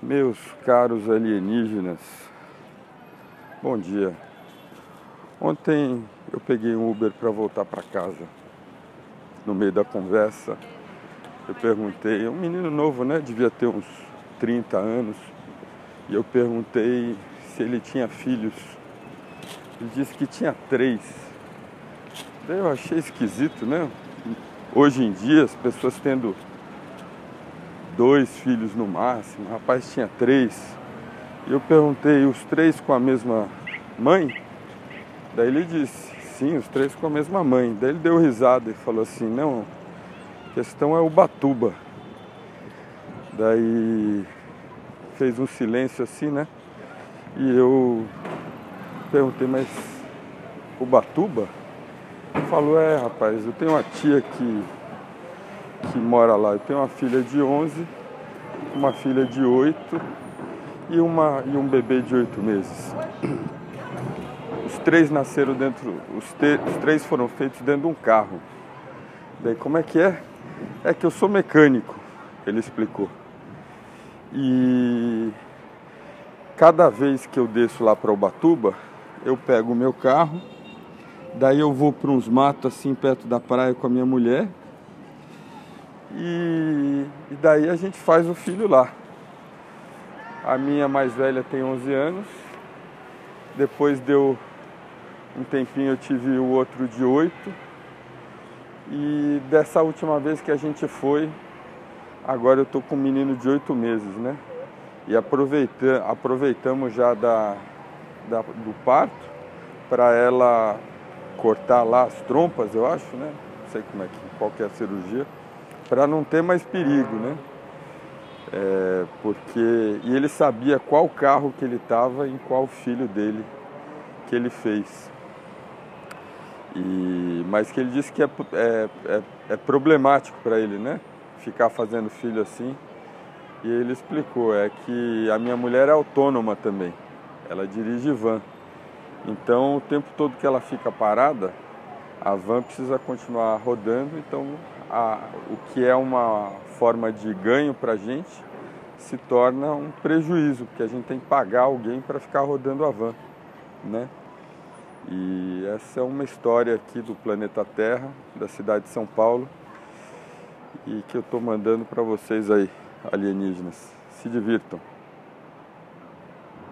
Meus caros alienígenas, bom dia. Ontem eu peguei um Uber para voltar para casa. No meio da conversa, eu perguntei, um menino novo, né? Devia ter uns 30 anos. E eu perguntei se ele tinha filhos. Ele disse que tinha três. Daí eu achei esquisito, né? Hoje em dia, as pessoas tendo dois filhos no máximo, o rapaz tinha três. E eu perguntei, os três com a mesma mãe? Daí ele disse, sim, os três com a mesma mãe. Daí ele deu risada e falou assim, não, a questão é o Batuba. Daí fez um silêncio assim, né? E eu perguntei, mas o Batuba? Ele falou, é rapaz, eu tenho uma tia que que mora lá. Eu tenho uma filha de 11, uma filha de 8 e, uma, e um bebê de 8 meses. Os três nasceram dentro, os, te, os três foram feitos dentro de um carro. Daí como é que é? É que eu sou mecânico, ele explicou. E cada vez que eu desço lá para Ubatuba, eu pego o meu carro, daí eu vou para uns matos assim perto da praia com a minha mulher e, e daí a gente faz o filho lá. A minha mais velha tem 11 anos. Depois deu um tempinho eu tive o outro de 8. E dessa última vez que a gente foi, agora eu tô com um menino de 8 meses, né? E aproveita, aproveitamos já da, da do parto para ela cortar lá as trompas, eu acho, né? Não sei como é que, qual que é a cirurgia para não ter mais perigo, né? É, porque e ele sabia qual carro que ele estava em qual filho dele que ele fez. E, mas que ele disse que é, é, é, é problemático para ele, né? Ficar fazendo filho assim. E ele explicou, é que a minha mulher é autônoma também. Ela dirige van. Então o tempo todo que ela fica parada, a van precisa continuar rodando, então a, o que é uma forma de ganho para a gente se torna um prejuízo, porque a gente tem que pagar alguém para ficar rodando a van, né? E essa é uma história aqui do planeta Terra, da cidade de São Paulo, e que eu estou mandando para vocês aí, alienígenas. Se divirtam.